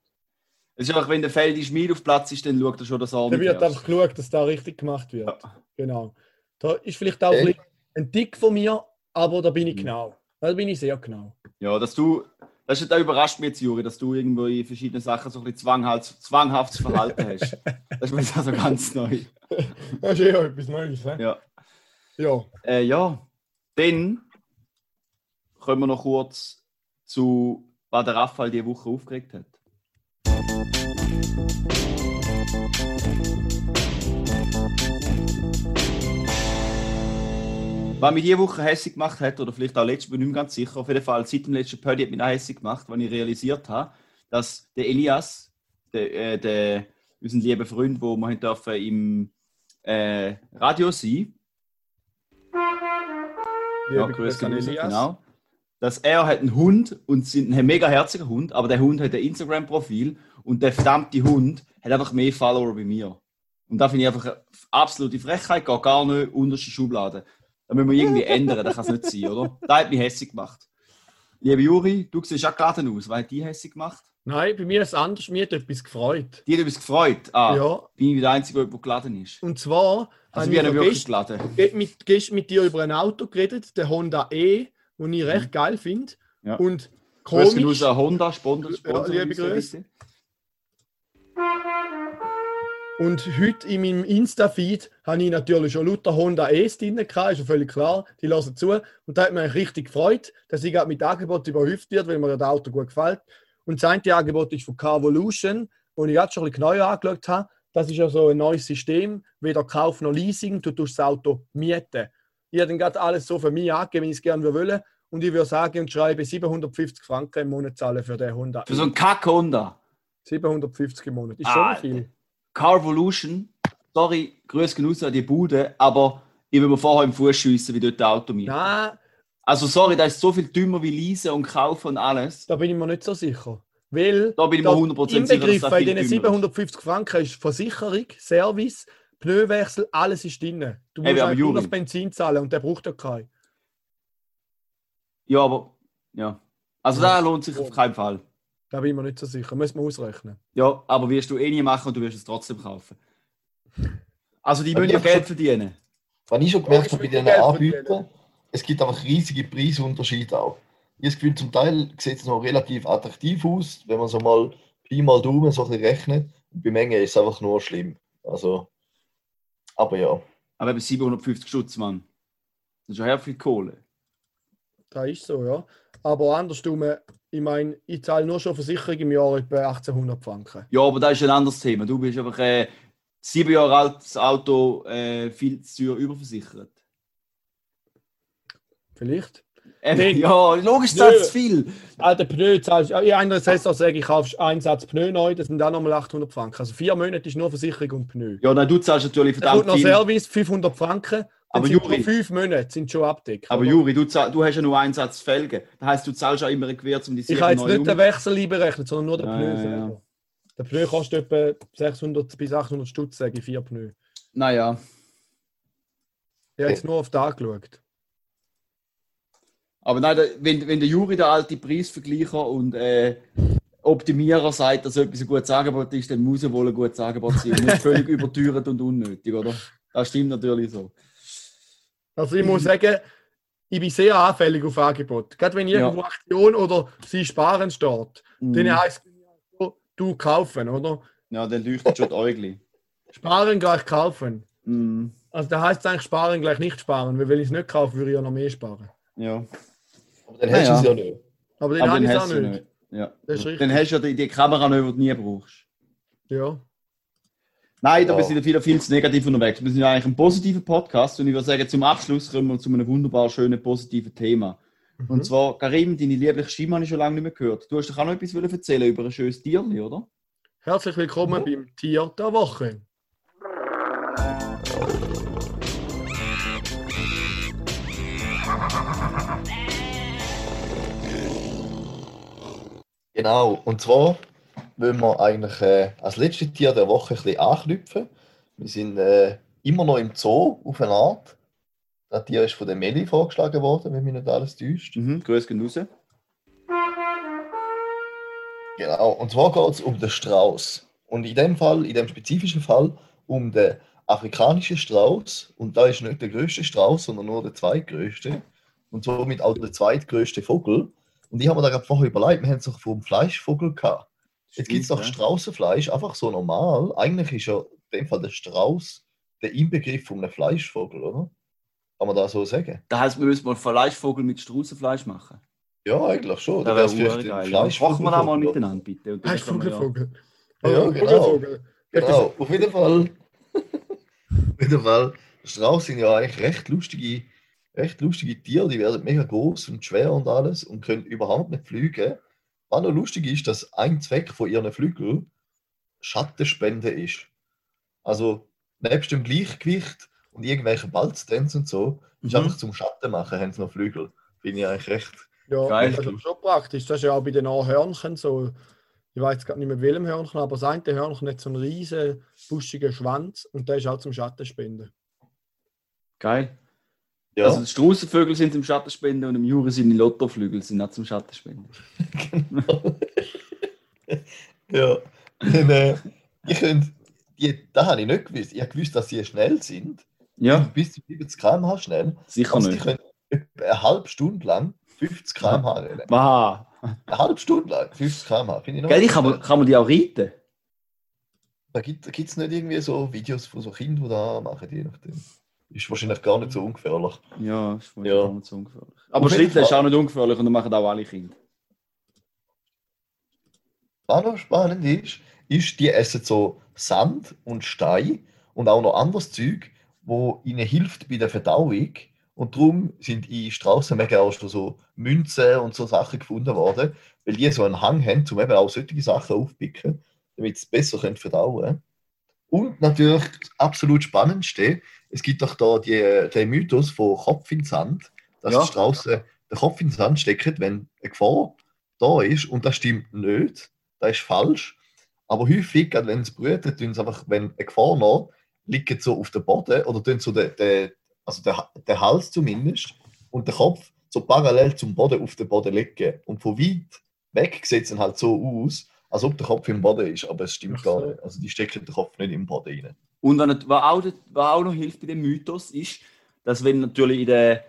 Es ist einfach, wenn der Feld Schmied auf Platz ist, dann schaut er schon, dass er Da wird einfach geschaut, dass da richtig gemacht wird. Ja. Genau. Da ist vielleicht auch Okay. ein, Tick von mir, aber da bin ich Mhm. genau. Da bin ich sehr genau. Ja, dass du, das, ist, das überrascht mich jetzt, Juri, dass du irgendwo in verschiedenen Sachen so ein bisschen zwanghaft, zwanghaftes Verhalten hast. Das ist mir jetzt also ganz neu. Das ist ja etwas Neues. Ne? Ja. Ja. Äh, ja, dann kommen wir noch kurz zu, was der Raphael diese Woche aufgeregt hat. Was mich diese Woche hässlich gemacht hat, oder vielleicht auch letztes bin ich nicht ganz sicher, auf jeden Fall seit dem letzten Pödi hat mich auch hässlich gemacht, weil ich realisiert habe, dass der Elias, der, äh, der, unser lieber Freund, wo wir dürfen im äh, Radio sein ja, grüß an Elias. Elias. Genau. Dass er hat einen Hund und sind ein mega herziger Hund, aber der Hund hat ein Instagram-Profil und der verdammte Hund hat einfach mehr Follower bei mir. Und da finde ich einfach eine absolute Frechheit, geht gar nicht unterste Schublade. Das müssen wir irgendwie ändern, das kann es nicht sein, oder? Das hat mich hässlich gemacht. Lieber Juri, du siehst auch geladen aus. Was hat die hässlich gemacht? Nein, bei mir ist es anders. Mir hat etwas gefreut. Die hat etwas gefreut. Ah, Ja, bin ich der Einzige, der geladen ist. und zwar Also wir ich haben ja wirklich geladen. ge- mit, gestern mit dir über ein Auto geredet, der Honda E, den ich recht geil finde. Mhm. Ja. Und Grüße komisch, raus an Honda, Sponsor, Ja, Sponsor liebe uns da Grüße. Und heute in meinem Insta-Feed habe ich natürlich schon lauter Honda E's drin gehabt, ist ja völlig klar, die lassen zu. Und da hat mich richtig gefreut, dass ich gerade mit Angebot überhäuft wird, weil mir das Auto gut gefällt. Und das eine Angebot ist von Carvolution, wo ich gerade schon ein bisschen neu angeschaut habe. Das ist ja so ein neues System, weder Kauf noch Leasing, du tust das Auto mieten. Ich habe dann gerade alles so für mich angegeben, wenn ich es gerne wollte. Und ich würde sagen und schreibe 750 Franken im Monat zahlen für den Honda. Für so einen Kack-Honda. 750 im Monat. Ist Ah, schon viel. Carvolution, sorry, grüß genug an die Bude, aber ich will mir vorher im Fuß schiessen, wie dort das Auto mit. Nein, Also sorry, das ist so viel dümmer wie leasen und kaufen und alles. Da bin ich mir nicht so sicher. Weil Da bin ich mir 100% sicher, dass das viel diesen dümmer ist. 750 Franken ist Versicherung, Service, Pneuwechsel, alles ist drin. Du Hey, musst einfach nur noch Benzin zahlen und der braucht ja keinen. Ja, aber, ja. Also Ja. da lohnt sich auf keinen Fall. Da bin ich mir nicht so sicher. Müssen wir ausrechnen. Ja, aber wirst du eh nie machen und du wirst es trotzdem kaufen. Also die müssen ja Geld verdienen. Was ich schon gemerkt habe bei diesen Anbietern, es gibt einfach riesige Preisunterschiede auch. Ich habe das Gefühl, zum Teil sieht es noch relativ attraktiv aus, wenn man so mal Pi mal Daumen so ein bisschen rechnet. Und bei Mengen ist es einfach nur schlimm. Also, aber ja. Aber eben 750 Stutz, Mann. Das ist ja sehr viel Kohle. Das ist so, ja. Aber andersrum, ich meine, ich zahle nur schon Versicherung im Jahr etwa 1800 Franken. Ja, aber das ist ein anderes Thema. Du bist einfach äh, sieben Jahre altes Auto äh, viel zu teuer überversichert. Vielleicht. Nee. ja, logisch zahlt es viel. Alter Pneu zahlst du. In einer Saison sage ich, kaufst einen Satz Pneu neu, das sind dann nochmal 800 Franken. Also vier Monate ist nur Versicherung und Pneu. Ja, nein, du zahlst natürlich verdammt noch viel. Service, 500 Franken. Aber Juri- fünf Monate sind schon abdeckt. Aber oder? Juri, du, du hast ja nur einen Satz Felgen. Das heisst, du zahlst ja immer ein Gewehr, um die Ich habe jetzt nicht den um. Wechsel berechnet, sondern nur den Pneu ja, ja. Der Pneu kostet etwa 600 bis 800 Stutz, sage ich, vier Pneu. Naja, Ich habe jetzt nur auf da geschaut. aber nein, wenn, wenn der Juri der alte Preisvergleicher und äh, Optimierer sagt, dass etwas ein gutes Angebot ist, dann muss er wohl ein gutes Angebot sein. Nicht völlig überteuert und unnötig, oder? Das stimmt natürlich so. Also ich muss sagen, ich bin sehr anfällig auf Angebot. Gerade wenn Ja. irgendwo Aktion oder sie sparen steht, Mhm. dann heisst es, du kaufen, oder? Ja, dann leuchtet schon die Äugli. Sparen gleich kaufen. Mhm. Also da heißt es eigentlich sparen gleich nicht sparen, weil wenn ich es nicht kaufe, würde ich ja noch mehr sparen. Ja. Aber dann hast du Ja, es ja. ja nicht. Aber den habe dann ich auch hast du nicht. nicht. Ja. Das ist richtig. Dann hast du ja die, die Kamera nicht, die du nie brauchst. Ja. Nein, da sind wir wieder viel zu negativ unterwegs. Wir sind ja eigentlich ein positiver Podcast und ich würde sagen, zum Abschluss kommen wir zu einem wunderbar schönen, positiven Thema. Und Mhm. zwar, Karim, deine liebliche Stimme habe ich schon lange nicht mehr gehört. Du hast doch auch noch etwas wollen erzählen über ein schönes Tierli, oder? Herzlich willkommen beim Tier der Woche. Genau, und zwar wollen wir eigentlich äh, als letztes Tier der Woche ein bisschen anknüpfen. Wir sind äh, immer noch im Zoo auf eine Art. Das Tier ist von der Meli vorgeschlagen worden, wenn mich nicht alles täuscht. Mhm, grüß gehen raus. Genau, und zwar geht es um den Strauß. Und in dem Fall, in dem spezifischen Fall, um den afrikanischen Strauß. Und da ist nicht der größte Strauß, sondern nur der zweitgrößte. Und somit auch der zweitgrößte Vogel. Und ich habe mir da gerade vorher überlegt, wir haben es doch vom Fleischvogel gehabt. Jetzt gibt es doch Stimmt, Straußenfleisch, einfach so normal. Eigentlich ist ja in dem Fall der Strauß der Inbegriff von einem Fleischvogel, oder? Kann man da so sagen? Das heisst, wir müssen mal Fleischvogel mit Straußenfleisch machen. Ja, eigentlich schon. Das wäre wär's vielleicht geil. ein Ja. Machen wir das mal Fleischvogelvogel? miteinander, bitte. Heißt wir ja- Vogelvogel. Ja, genau. Genau, auf jeden Fall. auf jeden Fall. Strauß sind ja eigentlich recht lustige, recht lustige Tiere. Die werden mega groß und schwer und alles und können überhaupt nicht fliegen. Was noch lustig ist, dass ein Zweck von ihren Flügeln Schattenspende ist. Also nebst dem Gleichgewicht und irgendwelchen Balzdance und so, ist Mhm. einfach zum Schatten machen, haben sie noch Flügel. Finde ich eigentlich recht. Ja, Geil. das ist schon praktisch. Das ist ja auch bei den Hörnchen so. Ich weiß gar nicht mehr welchem Hörnchen, aber das eine Hörnchen hat so einen riesen buschigen Schwanz und der ist auch zum Schattenspenden. Geil. Ja, Also die Straußenvögel sind zum Schattenspenden und im Juri sind die Lottoflügel sind auch zum Schattenspenden. genau. ja. Dann, äh, ich könnte, die, das habe ich nicht gewusst. Ich habe gewusst, dass sie schnell sind. Ja, Bis zu 70 km/h schnell. sicher Also die nicht. können etwa eine halbe Stunde lang 50 km/h rennen. Wow. Eine halbe Stunde lang 50 km/h. Finde ich noch. Gell, kann man, kann man die auch reiten? Da gibt es nicht irgendwie so Videos von so Kindern, die da machen, je nachdem. Ist wahrscheinlich gar nicht so ungefährlich. Ja, ist wohl Ja. gar nicht so ungefährlich. Aber Schlitten ist auch nicht ungefährlich und das machen auch alle Kinder. Was noch spannend ist, ist, die essen so Sand und Stein und auch noch anderes Zeug, wo ihnen hilft bei der Verdauung. Und darum sind in Straußen mega auch schon so Münzen und so Sachen gefunden worden, weil die so einen Hang haben, um eben auch solche Sachen aufpicken, damit sie es besser können verdauen können. Und natürlich das absolut Spannendste, es gibt doch da die, den Mythos von Kopf in den Sand, dass Ja. die Straußen den Kopf in den Sand stecken, wenn eine Gefahr da ist. Und das stimmt nicht. Das ist falsch. Aber häufig, gerade wenn sie brüten, tun sie einfach, wenn eine Gefahr noch, liegen sie so auf dem Boden oder tun so den, den, also den, den Hals zumindest und den Kopf so parallel zum Boden auf den Boden liegen. Und von weit weg sieht es dann halt so aus, als ob der Kopf im Boden ist, aber es stimmt so. gar nicht. Also die stecken den Kopf nicht im Boden rein. Und was, auch, was auch noch hilft bei dem Mythos ist, dass wenn natürlich in der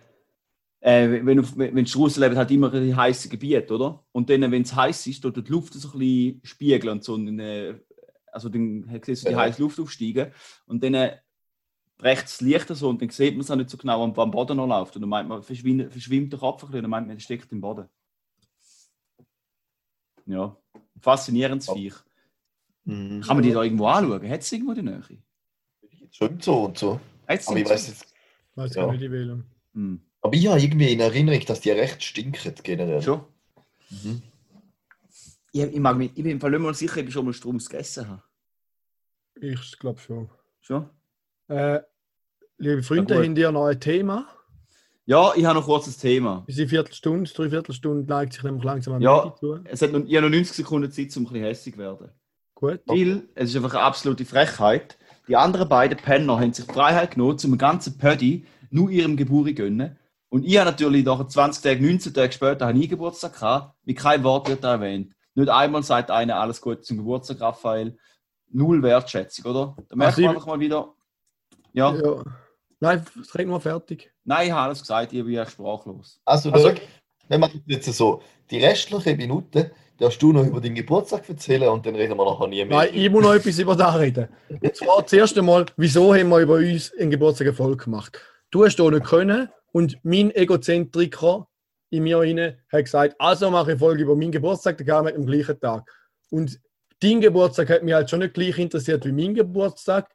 äh, wenn, auf, wenn leben, hat immer ein heißes Gebiet, oder? Und dann, wenn es heiß ist, tut die Luft so ein bisschen spiegeln und so. Und dann, äh, also dann siehst du die Ja. heiße Luft aufsteigen und dann äh, brecht das Licht so und dann sieht man es auch nicht so genau, am, am Boden noch läuft. Und dann meint man, verschwindet, verschwimmt der Kopf ein bisschen und dann meint man, der steckt im Boden. Ja, faszinierendes Ja. Viech. Mhm. Kann man die da irgendwo anschauen? Hat es irgendwo die Nähe? Schon im Zoo und so. Hat's Aber ich so? weiß jetzt, Weiß Ja. gar nicht, die wählen. Hm. aber ich habe irgendwie in Erinnerung, dass die recht stinken generell. Schon? Mhm. Ich, ich, mag mich, ich bin im Fall nicht mal sicher, ob ich schon mal Strums gegessen habe. Ich glaube schon. Schon? Äh, liebe Freunde, Ja, haben ihr noch ein Thema? Ja, ich habe noch kurz ein Thema. Unsere Viertelstunde, drei Viertelstunde neigt sich nämlich langsam am Ja. Zu. Es hat noch, ich habe noch 90 Sekunden Zeit, um ein bisschen hässlich zu werden. Gut. Weil es ist einfach eine absolute Frechheit. Die anderen beiden Penner haben sich die Freiheit genommen, zum ganzen Pödi nur ihrem Geburi gönnen. Und ich habe natürlich nach 20 Tagen, 19 Tage später, habe ich Geburtstag gehabt. Mit kein Wort wird da erwähnt. Nicht einmal sagt einer alles Gute zum Geburtstag, Raphael. Null Wertschätzung, oder? Da merkt Also man ich- einfach mal wieder. Ja, Ja. Nein, es red nur fertig. nein, ich habe alles gesagt, ich bin ja sprachlos. Also, Also- schau, wir machen jetzt so, die restlichen Minuten darfst du noch über deinen Geburtstag erzählen und dann reden wir nachher nie mehr. Nein, ich muss noch etwas über das reden. Und zwar das erste Mal, wieso haben wir über uns einen Geburtstag Erfolg gemacht? Du hast hier nicht können und mein Egozentriker in mir rein hat gesagt, also mache ich eine Folge über meinen Geburtstag, der kam am gleichen Tag. Und dein Geburtstag hat mich halt schon nicht gleich interessiert wie mein Geburtstag.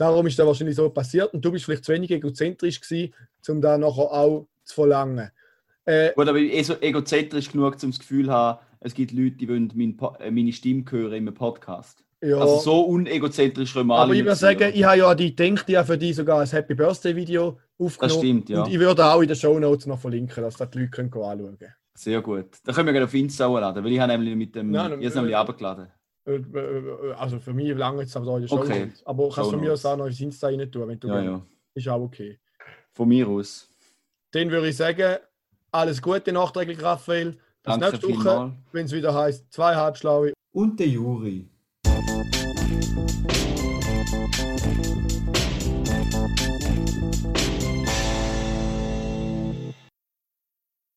Darum ist das wahrscheinlich so passiert und du bist vielleicht zu wenig egozentrisch gewesen, um da nachher auch zu verlangen. Äh, Gut, aber ich bin eh so egozentrisch genug, um das Gefühl zu haben, es gibt Leute, die wollen mein, äh, meine Stimme hören im Podcast. ja. Also so unegozentrisch können wir Aber ich würde sagen, ich habe ja die gedacht, ich habe für die sogar ein Happy Birthday Video Das aufgenommen. stimmt, ja. Und ich würde auch in den Show Notes noch verlinken, dass das die Leute können anschauen können. Sehr gut. Da können wir gerne auf Insta hochladen, weil ich habe nämlich mit dem, Nein, ich habe nämlich abgeladen. Äh, äh, Also für mich lange jetzt aber den Show Okay. Aber kannst du von mir aus auch noch ins Insta rein tun, wenn du Ja, willst. ja. Ist auch okay. Von mir aus. Dann würde ich sagen, alles Gute nachträglich, Raphael. Bis Danke nächste Woche, wenn es wieder heißt, zwei Halbschlaue Und der Juri.